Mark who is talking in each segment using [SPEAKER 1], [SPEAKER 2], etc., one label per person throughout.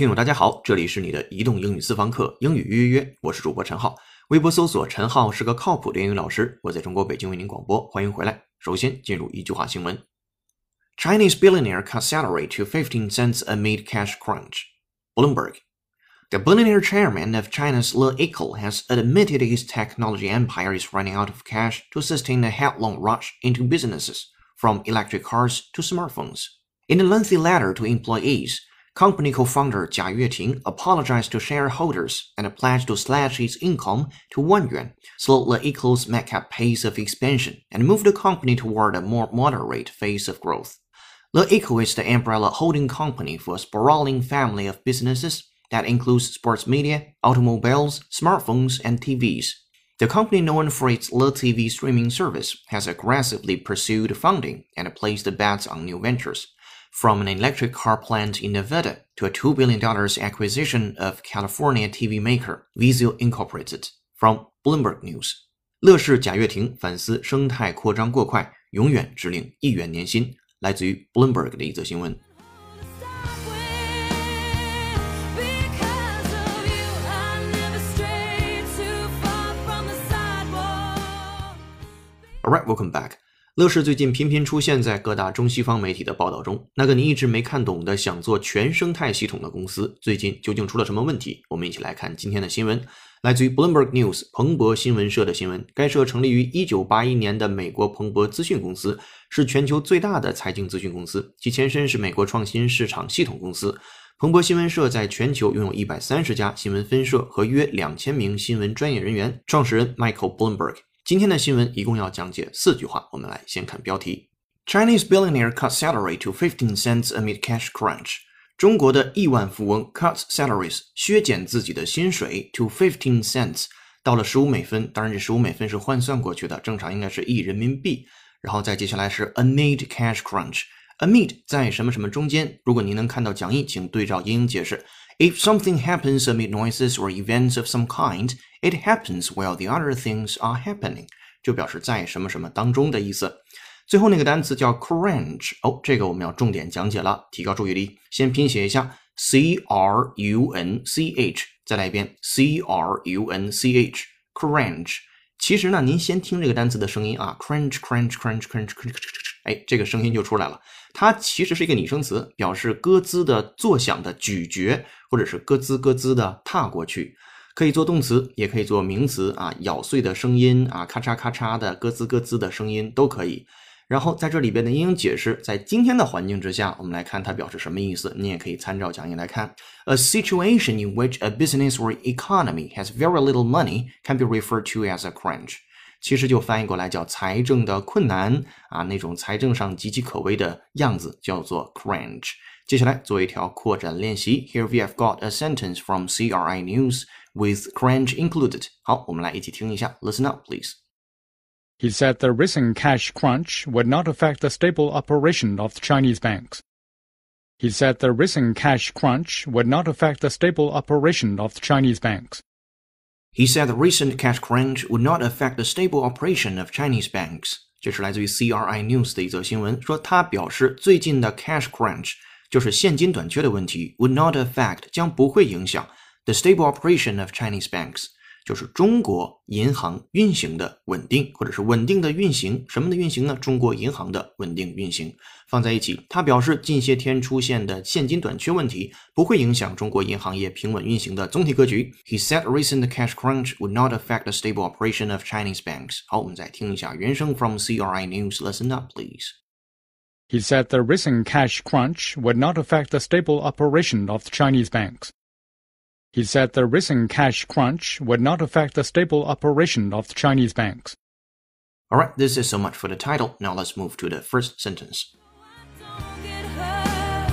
[SPEAKER 1] 听友，大家好，这里是你的移动英语私房课英语约约约，我是主播陈浩，微博搜索陈浩是个靠谱的英语老师，我在中国北京为您广播，欢迎回来。首先进入一句话新闻：Chinese billionaire cut salary to 15 cents amid cash crunch. Bloomberg. The billionaire chairman of China's Le Ecole has admitted his technology empire is running out of cash to sustain a headlong rush into businesses, from electric cars to smartphones. In a lengthy letter to employees, company co-founder Jia Yueting apologized to shareholders and pledged to slash its income to 1 yuan, slow Le Ecole's mega pace of expansion, and move the company toward a more moderate phase of growth. The Eco is the umbrella holding company for a sprawling family of businesses that includes sports media, automobiles, smartphones, and TVs. The company, known for its Le TV streaming service, has aggressively pursued funding and placed bets on new ventures, from an electric car plant in Nevada to a $2 billion acquisition of California TV maker Vizio Incorporated. From Bloomberg News，乐视贾跃亭反思生态扩张过快，永远只领一元年薪。来自于 Bloomberg 的一则新闻。
[SPEAKER 2] Because of you, I never strayed too far from the sidewalk.
[SPEAKER 1] Alright, welcome back. 乐视最近频频出现在各大中西方媒体的报道中。那个你一直没看懂的想做全生态系统的公司，最近究竟出了什么问题？我们一起来看今天的新闻，来自于 Bloomberg News 彭博新闻社的新闻。该社成立于1981年的美国彭博资讯公司，是全球最大的财经资讯公司，其前身是美国创新市场系统公司。彭博新闻社在全球拥有一百三十家新闻分社和约两千名新闻专业人员。创始人 Michael Bloomberg。今天的新闻一共要讲解四句话，我们来先看标题：Chinese billionaire cuts salary to fifteen cents amid cash crunch。中国的亿万富翁 cut salaries 削减自己的薪水 to fifteen cents，到了十五美分。当然，这十五美分是换算过去的，正常应该是一人民币。然后再接下来是 amid cash crunch。amid 在什么什么中间？如果您能看到讲义，请对照英英解释。If something happens amid noises or events of some kind, it happens while the other things are happening，就表示在什么什么当中的意思。最后那个单词叫 crunch，哦，这个我们要重点讲解了，提高注意力。先拼写一下 c r u n c h，再来一遍 c r u n c h，crunch。其实呢，您先听这个单词的声音啊，crunch crunch crunch crunch crunch，哎，这个声音就出来了。 它其实是一个拟声词，表示咯吱的作响的咀嚼，或者是咯吱咯吱的踏过去，可以做动词，也可以做名词啊，咬碎的声音啊，咔嚓咔嚓的咯吱咯吱的声音都可以。然后在这里边的英英解释，在今天的环境之下，我们来看它表示什么意思。你也可以参照讲义来看。A situation in which a business or economy has very little money can be referred to as a crunch。其实就翻译过来叫财政的困难啊，那种财政上岌岌可危的样子叫做 crunch。接下来做一条扩展练习。Here we have got a sentence from CRI News with crunch included。好，我们来一起听一下。Listen up, please.
[SPEAKER 3] He said the recent cash crunch would not affect the stable operation of the Chinese banks. He said the recent cash crunch would not affect the stable operation of the Chinese banks.
[SPEAKER 1] He said the recent cash crunch would not affect the stable operation of Chinese banks。这是来自于 CRI News 的一则新闻，说他表示最近的 cash crunch 就是现金短缺的问题，would not affect 将不会影响 the stable operation of Chinese banks， 就是中国银行运行的稳定，或者是稳定的运行。什么的运行呢？中国银行的稳定运行放在一起。他表示，近些天出现的现金短缺问题不会影响中国银行业平稳运行的总体格局。He said recent cash crunch would not affect the stable operation of Chinese banks。好，我们再听一下原声 from CRI News。Listen up, please.
[SPEAKER 3] He said the recent cash crunch would not affect the stable operation of the Chinese banks. He said the recent cash crunch would not affect the stable operation of the Chinese banks.
[SPEAKER 1] Alright, this is so much for the title. Now let's move to the first sentence.
[SPEAKER 2] Don't get hurt.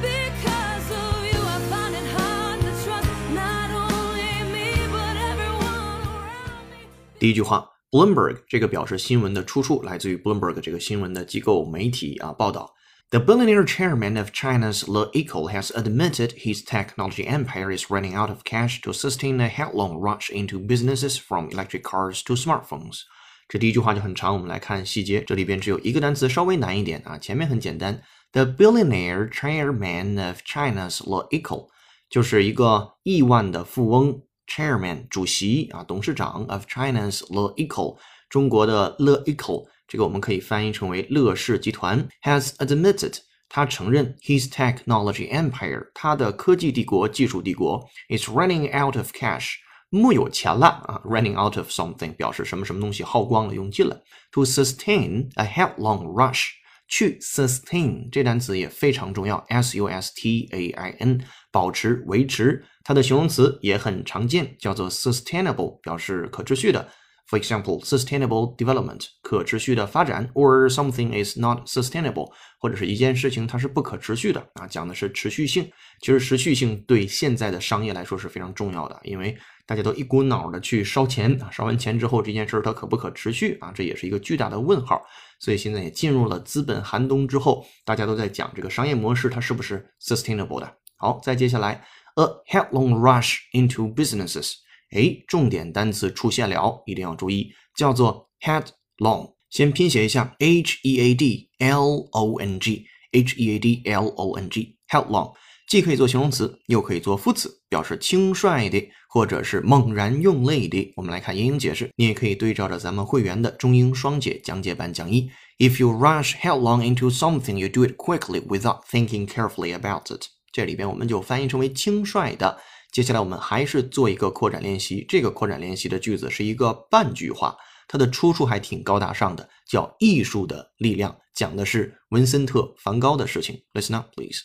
[SPEAKER 2] Because of you, I find it hard to trust not only me, but everyone around me.
[SPEAKER 1] 第一句话，Bloomberg 这个表示新闻的出处来自于 Bloomberg 这个新闻的机构媒体啊报道。 The billionaire chairman of China's Le Ecole has admitted his technology empire is running out of cash to sustain a headlong rush into businesses from electric cars to smartphones. 这第一句话就很长，我们来看细节。这里边只有一个单词稍微难一点啊，前面很简单。The billionaire chairman of China's Law Eco，就是一个亿万的富翁，chairman 主席啊，董事长 of China's Law Eco，中国的乐 Eco， 这个我们可以翻译成为乐视集团，has admitted。他承认 his technology empire，他的科技帝国、技术帝国 is running out of cash，木有钱了啊，running out of something 表示什么什么东西耗光了、用尽了。To sustain a headlong rush，去 sustain 这单词也非常重要，s u s t a i n，保持、维持，它的形容词也很常见，叫做 sustainable，表示可持续的。 For example, sustainable development 可持续的发展，or something is not sustainable，或者是一件事情它是不可持续的啊，讲的是持续性。其实持续性对现在的商业来说是非常重要的，因为大家都一股脑的去烧钱啊，烧完钱之后这件事它可不可持续啊？这也是一个巨大的问号。所以现在也进入了资本寒冬之后，大家都在讲这个商业模式它是不是 sustainable 的。好，再接下来，a headlong rush into businesses。哎，重点单词出现了，一定要注意，叫做 headlong。先拼写一下，h e a d l o n g，h e a d l o n g，headlong，既可以做形容词，又可以做副词，表示轻率的，或者是猛然用力的。我们来看英英解释，你也可以对照着咱们会员的中英双解讲解版讲义。If you rush headlong into something, you do it quickly without thinking carefully about it。这里边我们就翻译成为轻率的。接下来我们还是做一个扩展练习。这个扩展练习的句子是一个半句话，它的出处还挺高大上的，叫《艺术的力量》，讲的是文森特·梵高的事情。Listen up, please.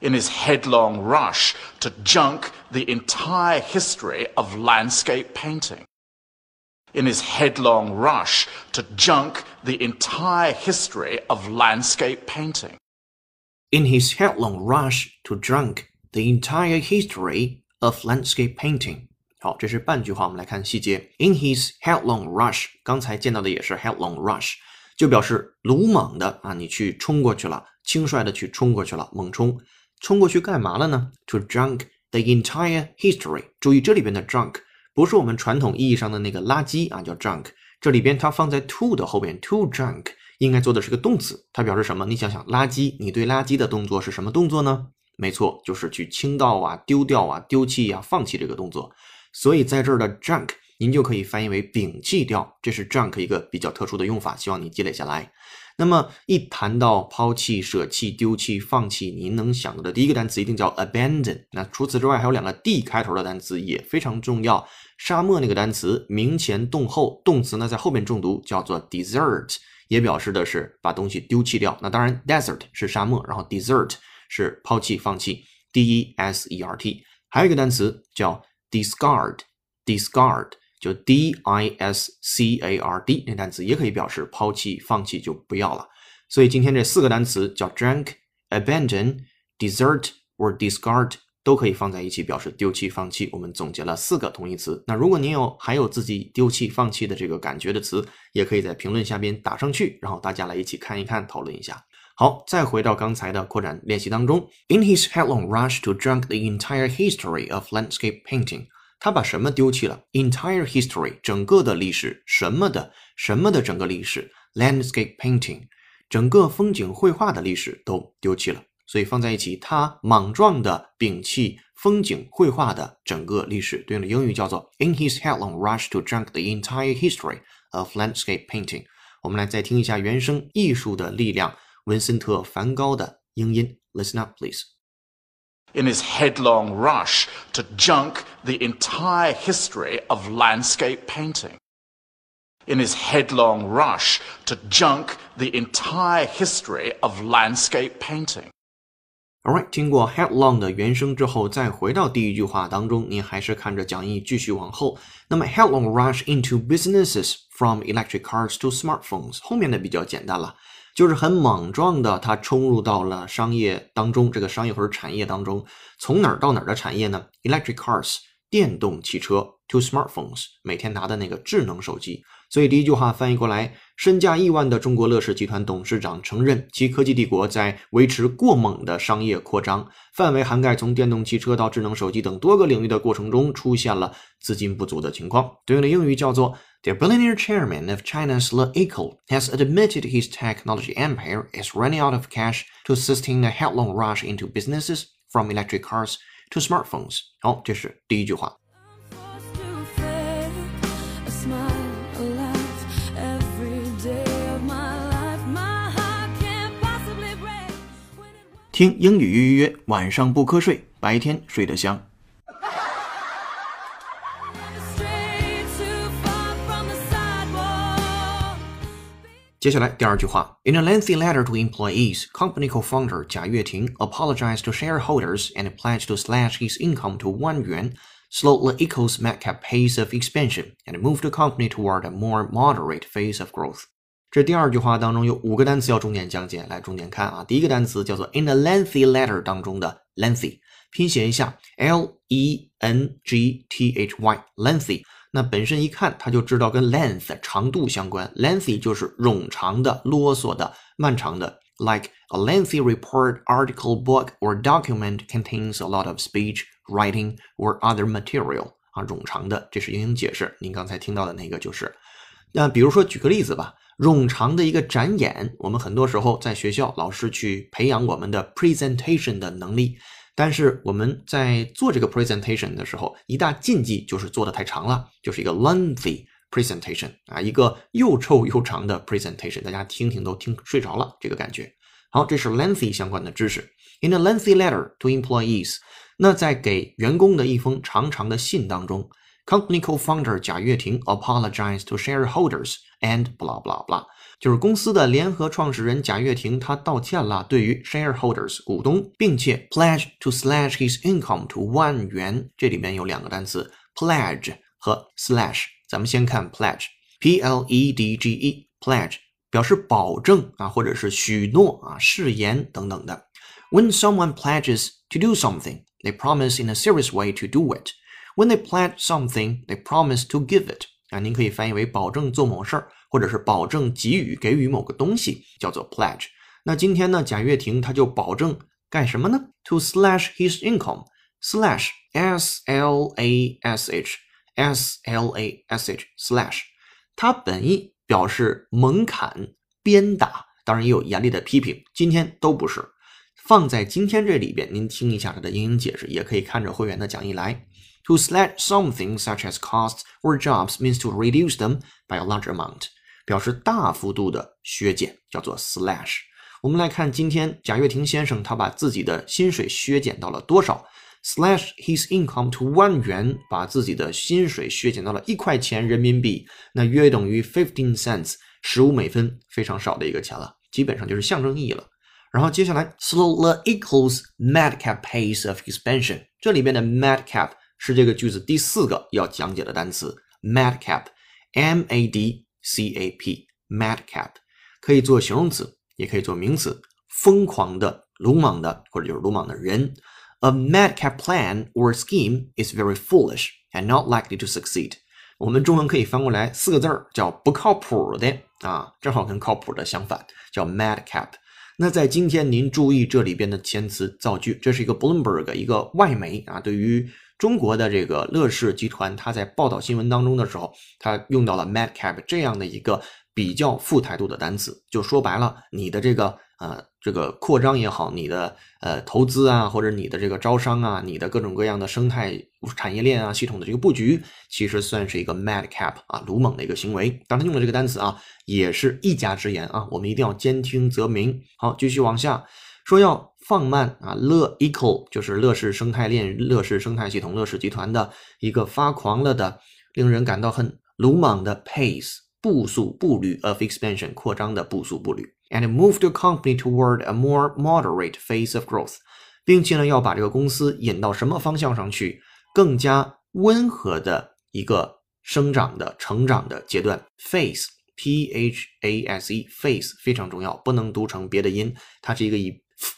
[SPEAKER 4] In his headlong rush to junk the entire history of landscape painting. In his headlong rush to junk the entire history of landscape painting.
[SPEAKER 1] In his headlong rush to drunk the entire history of landscape painting。好，这是半句话，我们来看细节。In his headlong rush，刚才见到的也是 headlong rush，就表示鲁莽的啊，你去冲过去了，轻率的去冲过去了，猛冲。冲过去干嘛了呢？To drunk the entire history。注意这里边的 drunk 不是我们传统意义上的那个垃圾啊，叫 drunk。这里边它放在 to 的后边，to drunk 应该做的是个动词，它表示什么？你想想，垃圾，你对垃圾的动作是什么动作呢？没错，就是去倾倒啊、丢掉啊、丢弃啊、放弃这个动作。所以在这儿的 junk，您就可以翻译为摒弃掉，这是 junk 一个比较特殊的用法，希望你积累下来。那么一谈到抛弃、舍弃、丢弃、放弃，您能想到的第一个单词一定叫 abandon。那除此之外，还有两个 d 开头的单词也非常重要。沙漠那个单词名前动后，动词呢在后面重读，叫做 desert，也表示的是把东西丢弃掉。那当然，desert 是沙漠，然后 desert。是抛弃、放弃，d e s e r t。还有一个单词叫 discard，discard 就 d i s c a r d 那单词也可以表示抛弃、放弃，就不要了。所以今天这四个单词叫 drunk、abandon、desert or discard 都可以放在一起表示丢弃、放弃。我们总结了四个同义词。那如果您有还有自己丢弃、放弃的这个感觉的词，也可以在评论下边打上去，然后大家来一起看一看，讨论一下。好，再回到刚才的扩展练习当中。In his headlong rush to drunk the entire history of landscape painting，他把什么丢弃了？Entire history，整个的历史，什么的，什么的整个历史？Landscape painting，整个风景绘画的历史都丢弃了。所以放在一起，他莽撞的摒弃风景绘画的整个历史。对应的英语叫做 In his headlong rush to drunk the entire history of landscape painting。我们来再听一下原声《艺术的力量》。文森特·梵高的英音。Listen up, please.
[SPEAKER 4] In his headlong rush to junk the entire history of landscape painting. In his headlong rush to junk the entire history of landscape painting.
[SPEAKER 1] Alright，听过 headlong 的原声之后，再回到第一句话当中，您还是看着讲义继续往后。那么 headlong rush into businesses from electric cars to smartphones，后面的比较简单了。 就是很莽撞的，他冲入到了商业当中，这个商业或者产业当中，从哪儿到哪儿的产业呢？Electric cars，电动汽车 to smartphones，每天拿的那个智能手机。所以第一句话翻译过来，身价亿万的中国乐视集团董事长承认，其科技帝国在维持过猛的商业扩张，范围涵盖从电动汽车到智能手机等多个领域的过程中，出现了资金不足的情况。对应的英语叫做 The billionaire chairman of China's LeEco has admitted his technology empire is running out of cash to sustain a headlong rush into businesses from electric cars to smartphones。好，这是第一句话。听英语预约，晚上不瞌睡，白天睡得香。
[SPEAKER 2] went astray too far from the sidewalk.
[SPEAKER 1] 接下来第二句话，In a lengthy letter to employees, company co-founder 贾跃亭 apologized to shareholders and pledged to slash his income to one yuan, slow the Eco's madcap pace of expansion, and move the company toward a more moderate phase of growth. 这第二句话当中有五个单词要重点讲解，来重点看啊。第一个单词叫做 in a lengthy letter 当中的 lengthy，拼写一下 l e n g t h y，lengthy。那本身一看他就知道跟 length 长度相关，lengthy 就是冗长的、啰嗦的、漫长的。Like a lengthy report, article, book, or document contains a lot of speech, writing, or other material 啊，冗长的，这是英英解释。您刚才听到的那个就是。那比如说举个例子吧，冗长的一个展演，我们很多时候在学校老师去培养我们的 presentation 的能力，但是我们在做这个 presentation 的时候，一大禁忌就是做的太长了，就是一个 lengthy presentation 啊，一个又臭又长的 presentation，大家听听都听睡着了，这个感觉。好，这是 lengthy 相关的知识。In a lengthy letter to employees，那在给员工的一封长长的信当中 ，company co-founder 贾跃亭 apologized to shareholders and blah blah blah，就是公司的联合创始人贾跃亭他道歉了，对于 shareholders 股东，并且 pledge to slash his income to one 元。这里面有两个单词 pledge 和 slash，咱们先看 pledge，p l e d g e pledge 表示保证啊，或者是许诺啊、誓言等等的。When someone pledges to do something, they promise in a serious way to do it. When they pledge something, they promise to give it. 啊，您可以翻译为保证做某事儿，或者是保证给予给予某个东西，叫做 pledge。那今天呢，贾跃亭他就保证干什么呢？To slash his income. Slash s l a s h s l a s h slash，它本意表示猛砍、鞭打，当然也有严厉的批评。今天都不是。放在今天这里边，您听一下它的英英解释，也可以看着会员的讲义来。To slash something such as costs or jobs means to reduce them by a large amount，表示大幅度的削减，叫做 slash。我们来看今天贾跃亭先生他把自己的薪水削减到了多少？Slash his income to one 元，把自己的薪水削减到了一块钱人民币，那约等于 fifteen cents，十五美分，非常少的一个钱了，基本上就是象征意义了。然后接下来，slow the equals madcap pace of expansion。这里边的 madcap 是这个句子第四个要讲解的单词，madcap，m a d c a p，madcap 可以做形容词，也可以做名词，疯狂的、鲁莽的，或者就是鲁莽的人。A madcap plan or scheme is very foolish and not likely to succeed。我们中文可以翻过来四个字儿，叫不靠谱的啊，正好跟靠谱的相反，叫 madcap。那在今天，您注意这里边的前词造句，这是一个 Bloomberg 一个外媒啊，对于中国的这个乐视集团，它在报道新闻当中的时候，它用到了 madcap 这样的一个比较富态度的单词，就说白了，你的这个呃这个扩张也好，你的呃投资啊，或者你的这个招商啊，你的各种各样的生态产业链啊系统的这个布局，其实算是一个 madcap 啊鲁莽的一个行为。当他用的这个单词啊，也是一家之言啊，我们一定要兼听则明。好，继续往下说，要放慢啊，乐 equal 就是乐视生态链、乐视生态系统、乐视集团的一个发狂了的、令人感到很鲁莽的 pace 步速步履 of expansion 扩张的步速步履，and move the company toward a more moderate phase of growth，并且呢要把这个公司引到什么方向上去？更加温和的一个生长的、成长的阶段，phase。P H A S E phase 非常重要，不能读成别的音，它是一个以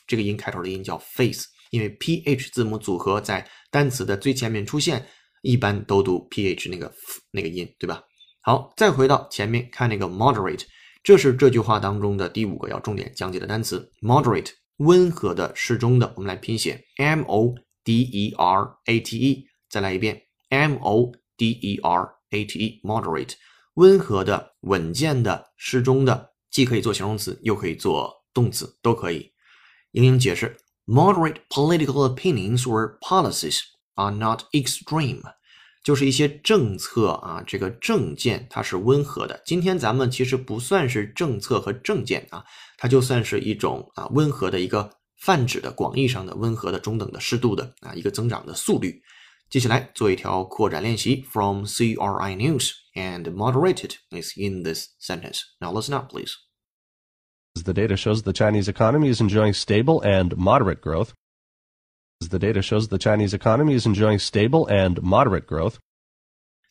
[SPEAKER 1] 这个音开头的音叫 face，因为 P H 字母组合在单词的最前面出现，一般都读 ph 那个那个音，对吧？好，再回到前面看那个 moderate，这是这句话当中的第五个要重点讲解的单词，moderate，温和的、适中的。我们来拼写 m o d e r a t e，再来一遍 m o d e r a t e，moderate，温和的、稳健的、适中的，既可以做形容词，又可以做动词，都可以。英英解释：moderate political opinions or policies are not extreme，就是一些政策啊，这个政见它是温和的。今天咱们其实不算是政策和政见啊，它就算是一种啊温和的一个泛指的广义上的温和的中等的适度的啊一个增长的速率。接下来做一条扩展练习，from CRI News and moderated is in this sentence. Now listen up, please.
[SPEAKER 5] The data shows the Chinese economy is enjoying stable and moderate growth. The data shows the Chinese economy is enjoying stable and moderate growth.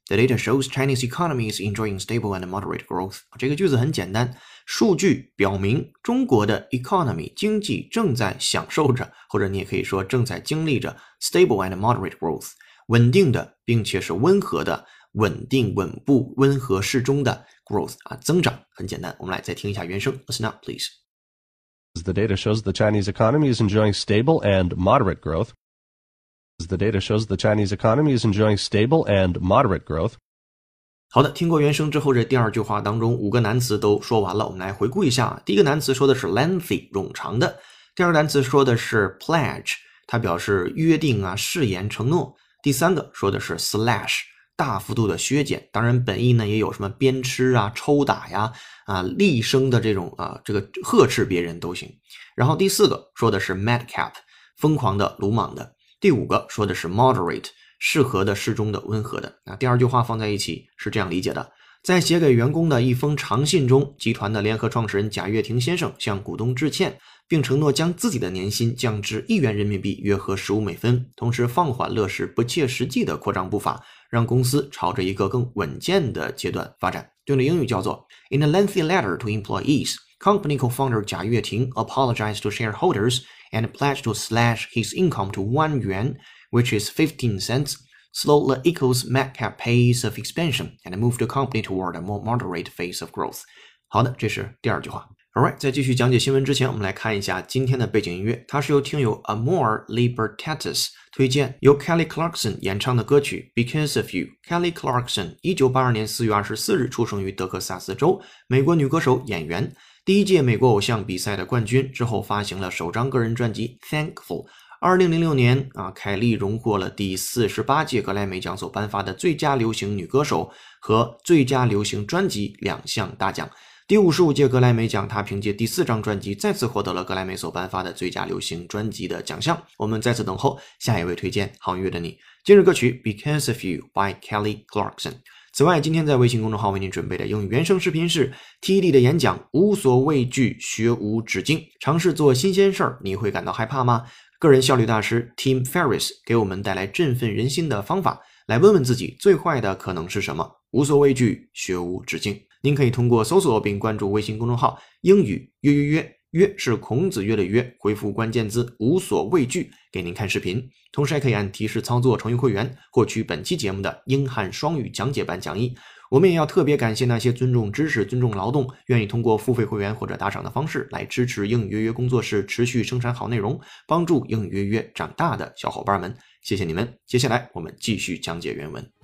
[SPEAKER 1] The data shows Chinese economy is enjoying stable and moderate growth。这个句子很简单，数据表明中国的 economy 经济正在享受着，或者你也可以说正在经历着 stable and moderate growth，稳定的并且是温和的、 稳定、稳步、温和适中的 growth 啊增长。很简单，我们来再听一下原声，Listen up, please.
[SPEAKER 5] The data shows the Chinese economy is enjoying stable and moderate growth. The data shows the Chinese economy is enjoying stable and moderate growth.
[SPEAKER 1] 好的，听过原声之后，这第二句话当中五个单词都说完了，我们来回顾一下。第一个单词说的是 lengthy，冗长的；第二个单词说的是 pledge，它表示约定啊、誓言、承诺；第三个说的是 slash， 大幅度的削减。当然，本意呢也有什么鞭笞啊、抽打呀、啊厉声的这种啊这个呵斥别人都行。然后第四个说的是 madcap，疯狂的、鲁莽的。第五个说的是 moderate，适合的、适中的、温和的。那第二句话放在一起是这样理解的：在写给员工的一封长信中，集团的联合创始人贾跃亭先生向股东致歉，并承诺将自己的年薪降至一元人民币，约合十五美分，同时放缓乐视不切实际的扩张步伐，让公司朝着一个更稳健的阶段发展。用的英语叫做 In a lengthy letter to employees. Company co-founder Jia Yueting apologized to shareholders and pledged to slash his income to one yuan, which is 15 cents, slow the eco's madcap pace of expansion, and move the company toward a more moderate phase of growth. 好的，这是第二句话。 Alright，在继续讲解新闻之前，我们来看一下今天的背景音乐，它是由听友 Amor Libertatis 推荐，由 Kelly Clarkson 演唱的歌曲《Because of You》。Kelly Clarkson，一九八二年四月二十四日出生于德克萨斯州，美国女歌手、演员。第一届美国偶像比赛的冠军之后，发行了首张个人专辑《Thankful》。二零零六年啊，凯莉荣获了第四十八届格莱美奖所颁发的最佳流行女歌手和最佳流行专辑两项大奖。第五十五届格莱美奖，他凭借第四张专辑再次获得了格莱美所颁发的最佳流行专辑的奖项。我们再次等候下一位推荐好音乐的你。今日歌曲《Because of You》by Kelly Clarkson。此外，今天在微信公众号为您准备的英语原声视频是 TED 的演讲，无所畏惧，学无止境，尝试做新鲜事儿，你会感到害怕吗？个人效率大师 Tim Ferriss 给我们带来振奋人心的方法，来问问自己最坏的可能是什么？无所畏惧，学无止境。您可以通过搜索并关注微信公众号“英语约约约”，约是孔子约的约，回复关键字“无所畏惧”给您看视频。同时还可以按提示操作成为会员，获取本期节目的英汉双语讲解版讲义。我们也要特别感谢那些尊重知识、尊重劳动，愿意通过付费会员或者打赏的方式来支持英语约约工作室持续生产好内容，帮助英语约约长大的小伙伴们，谢谢你们！接下来我们继续讲解原文。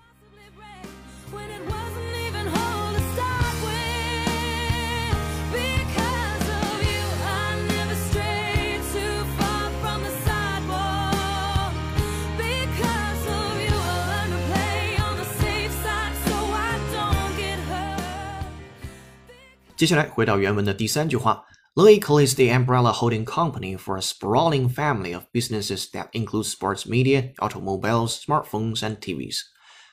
[SPEAKER 1] 接下来回到原文的第三句话。Leica is the umbrella holding company for a sprawling family of businesses that include sports media, automobiles, smartphones, and TVs.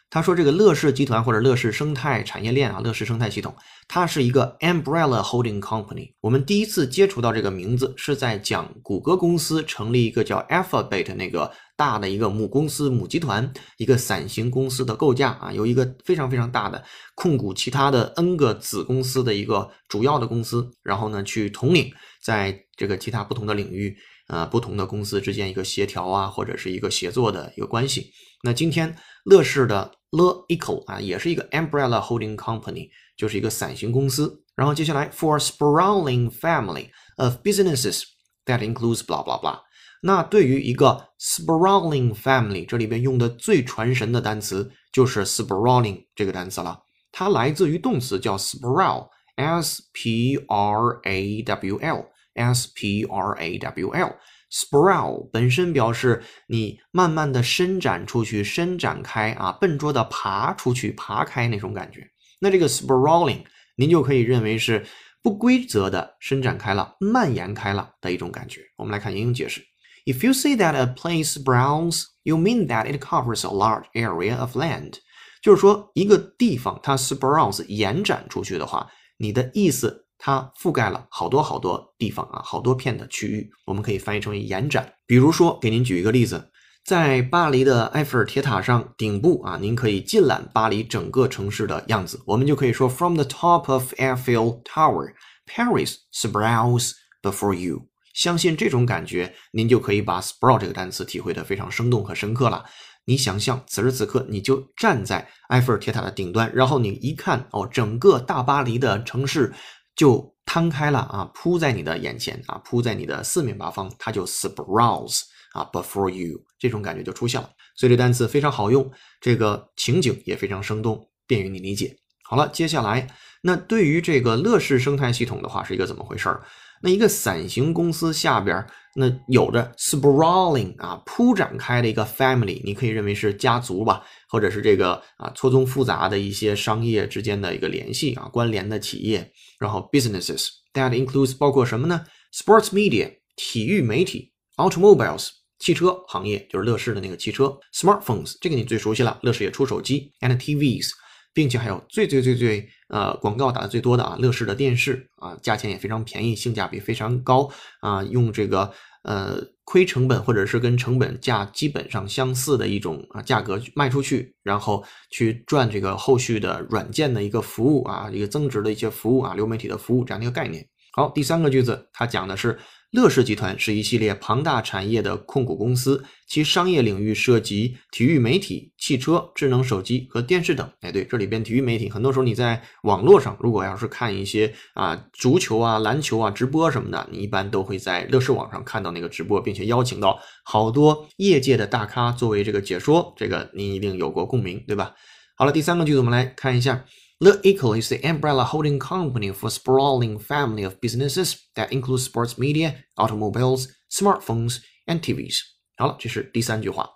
[SPEAKER 1] 他说，这个乐视集团或者乐视生态产业链啊，乐视生态系统，它是一个 umbrella holding company。我们第一次接触到这个名字是在讲谷歌公司成立一个叫 Alphabet 那个大的一个母公司、母集团，一个伞形公司的构架啊，有一个非常非常大的控股其他的 N 个子公司的一个主要的公司，然后呢去统领在这个其他不同的领域呃不同的公司之间一个协调啊，或者是一个协作的一个关系。那今天乐视的 Le Eco 啊，也是一个 umbrella holding company，就是一个伞形公司。然后接下来 for sprawling family of businesses that includes blah blah blah。那对于一个 sprawling family，这里边用的最传神的单词就是 sprawling 这个单词了。它来自于动词叫 sprawl，s p r a w l，s p r a w l。sprawl 本身表示你慢慢的伸展出去、伸展开啊，笨拙的爬出去、爬开那种感觉。那这个 sprawling，您就可以认为是不规则的伸展开了、蔓延开了的一种感觉。我们来看引用解释：If you say that a place sprawls, you mean that it covers a large area of land。就是说，一个地方它 sprawls 延展出去的话，你的意思。它覆盖了好多好多地方啊，好多片的区域，我们可以翻译成延展。比如说，给您举一个例子，在巴黎的埃菲尔铁塔上顶部啊，您可以尽览巴黎整个城市的样子。我们就可以说，From the top of Eiffel Tower, Paris sprawls before you。相信这种感觉，您就可以把 sprawl 这个单词体会得非常生动和深刻了。你想象此时此刻，你就站在埃菲尔铁塔的顶端，然后你一看，哦，整个大巴黎的城市。就摊开了啊，铺在你的眼前啊，铺在你的四面八方，它就 sprawls 啊，before you 这种感觉就出现了。所以这单词非常好用，这个情景也非常生动，便于你理解。好了，接下来那对于这个乐视生态系统的话，是一个怎么回事儿？那一个伞形公司下边那有着 sprawling 啊，铺展开的一个 family，你可以认为是家族吧，或者是这个啊错综复杂的一些商业之间的一个联系啊，关联的企业。然后 businesses that includes 包括什么呢？Sports media 体育媒体，automobiles 汽车行业就是乐视的那个汽车，smartphones 这个你最熟悉了，乐视也出手机，and TVs，并且还有最最最最呃广告打的最多的啊，乐视的电视啊，价钱也非常便宜，性价比非常高啊，用这个呃亏成本或者是跟成本价基本上相似的一种啊价格卖出去，然后去赚这个后续的软件的一个服务啊，一个增值的一些服务啊，流媒体的服务这样的一个概念。好，第三个句子，它讲的是。乐视集团是一系列庞大产业的控股公司，其商业领域涉及体育媒体、汽车、智能手机和电视等。哎，对，这里边体育媒体，很多时候你在网络上，如果要是看一些啊足球啊、篮球啊直播什么的，你一般都会在乐视网上看到那个直播，并且邀请到好多业界的大咖作为这个解说，这个您一定有过共鸣，对吧？好了，第三个句子我们来看一下。The Eco is the umbrella holding company for sprawling family of businesses that includes sports media, automobiles, smartphones, and TVs. 好了，这是第三句话。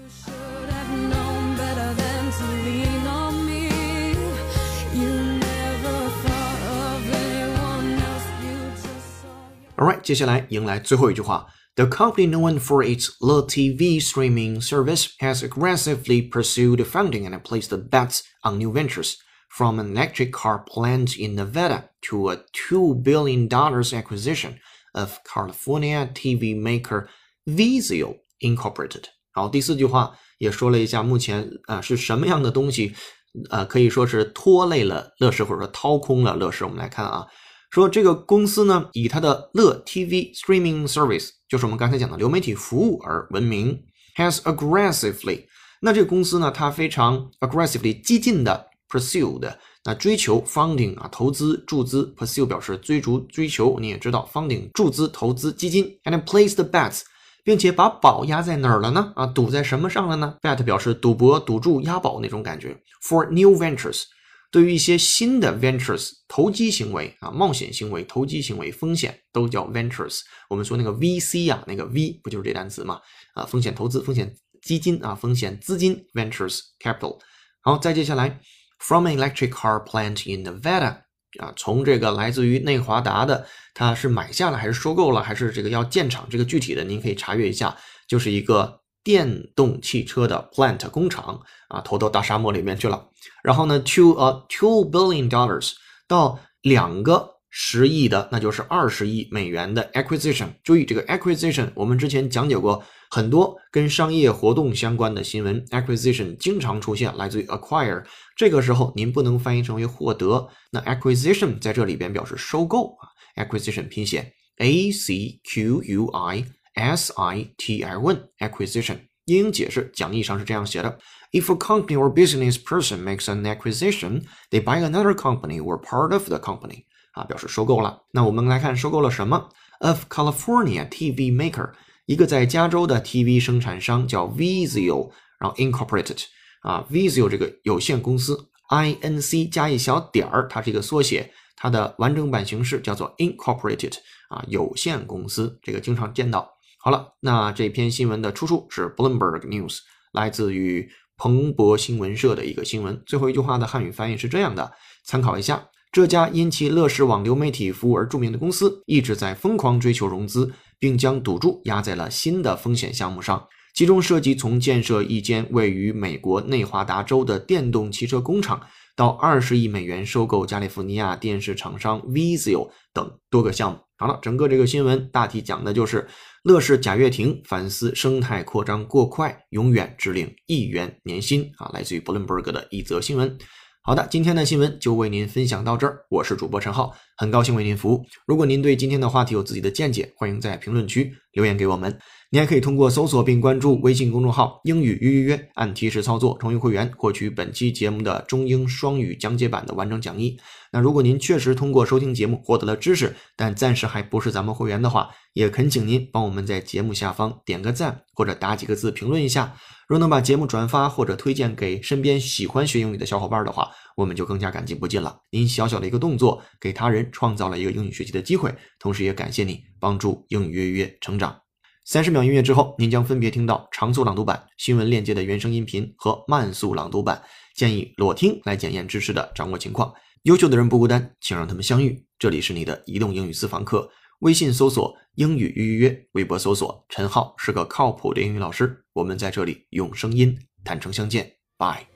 [SPEAKER 2] You should have known better than to lean on me. You never thought of anyone else. You just saw your.
[SPEAKER 1] Alright，接下来迎来最后一句话。The company known for its Le TV streaming service has aggressively pursued funding and placed bets on new ventures From an electric car plant in Nevada to a $2 billion dollars acquisition of California TV maker Vizio Incorporated。好，第四句话也说了一下，目前啊、是什么样的东西，呃，可以说是拖累了乐视，或者说掏空了乐视。我们来看啊，说这个公司呢，以它的乐 TV streaming service，就是我们刚才讲的流媒体服务而闻名，has aggressively。那这个公司呢，它非常 aggressively 激进的 pursued 那追求 funding 啊，投资注资 pursue 表示追逐追求，你也知道 funding 注资投资基金，and place the bets，并且把宝压在哪儿了呢？啊，赌在什么上了呢？bet 表示赌博、赌注、押宝那种感觉。For new ventures，对于一些新的 ventures 投机行为啊、冒险行为、投机行为、风险都叫 ventures。我们说那个 VC 呀、那个 V 不就是这单词嘛？啊，风险投资、风险基金啊、风险资金 ventures capital。好，再接下来，from an electric car plant in Nevada。啊，从这个来自于内华达的，它是买下了还是收购了，还是这个要建厂？这个具体的您可以查阅一下，就是一个电动汽车的 plant 工厂啊，投到大沙漠里面去了。然后呢，to a two billion dollars 到两个十亿的，那就是二十亿美元的 acquisition。注意这个 acquisition，我们之前讲解过很多跟商业活动相关的新闻，acquisition 经常出现，来自于 acquire。这个时候您不能翻译成为获得，那 acquisition 在这里边表示收购啊，acquisition 拼写 a c q u i s i t i n acquisition。英英解释讲义上是这样写的：If a company or business person makes an acquisition, they buy another company or part of the company。啊，表示收购了。那我们来看收购了什么？Of California TV maker，一个在加州的 TV 生产商叫 Vizio，然后 Incorporated。啊，Vizio 这个有限公司，I N C 加一小点儿，它是一个缩写，它的完整版形式叫做 Incorporated。啊，有限公司，这个经常见到。好了，那这篇新闻的出处是 Bloomberg News，来自于彭博新闻社的一个新闻。最后一句话的汉语翻译是这样的，参考一下。这家因其乐视网流媒体服务而著名的公司，一直在疯狂追求融资，并将赌注压在了新的风险项目上，其中涉及从建设一间位于美国内华达州的电动汽车工厂，到二十亿美元收购加利福尼亚电视厂商 Vizio 等多个项目。好了，整个这个新闻大体讲的就是乐视贾跃亭反思生态扩张过快，永远只领一元年薪啊，来自于 Bloomberg 的一则新闻。好的，今天的新闻就为您分享到这儿。我是主播陈浩，很高兴为您服务。如果您对今天的话题有自己的见解，欢迎在评论区留言给我们。你还可以通过搜索并关注微信公众号“英语预约约”，按提示操作成为会员，获取本期节目的中英双语讲解版的完整讲义。那如果您确实通过收听节目获得了知识，但暂时还不是咱们会员的话，也恳请您帮我们在节目下方点个赞，或者打几个字评论一下。若能把节目转发或者推荐给身边喜欢学英语的小伙伴的话，我们就更加感激不尽了。您小小的一个动作，给他人创造了一个英语学习的机会，同时也感谢你帮助英语约约成长。三十秒音乐之后，您将分别听到长速朗读版、新闻链接的原声音频和慢速朗读版。建议裸听来检验知识的掌握情况。优秀的人不孤单，请让他们相遇。这里是你的移动英语私房课。微信搜索“英语预约”，微博搜索“陈浩是个靠谱的英语老师”。我们在这里用声音坦诚相见。Bye。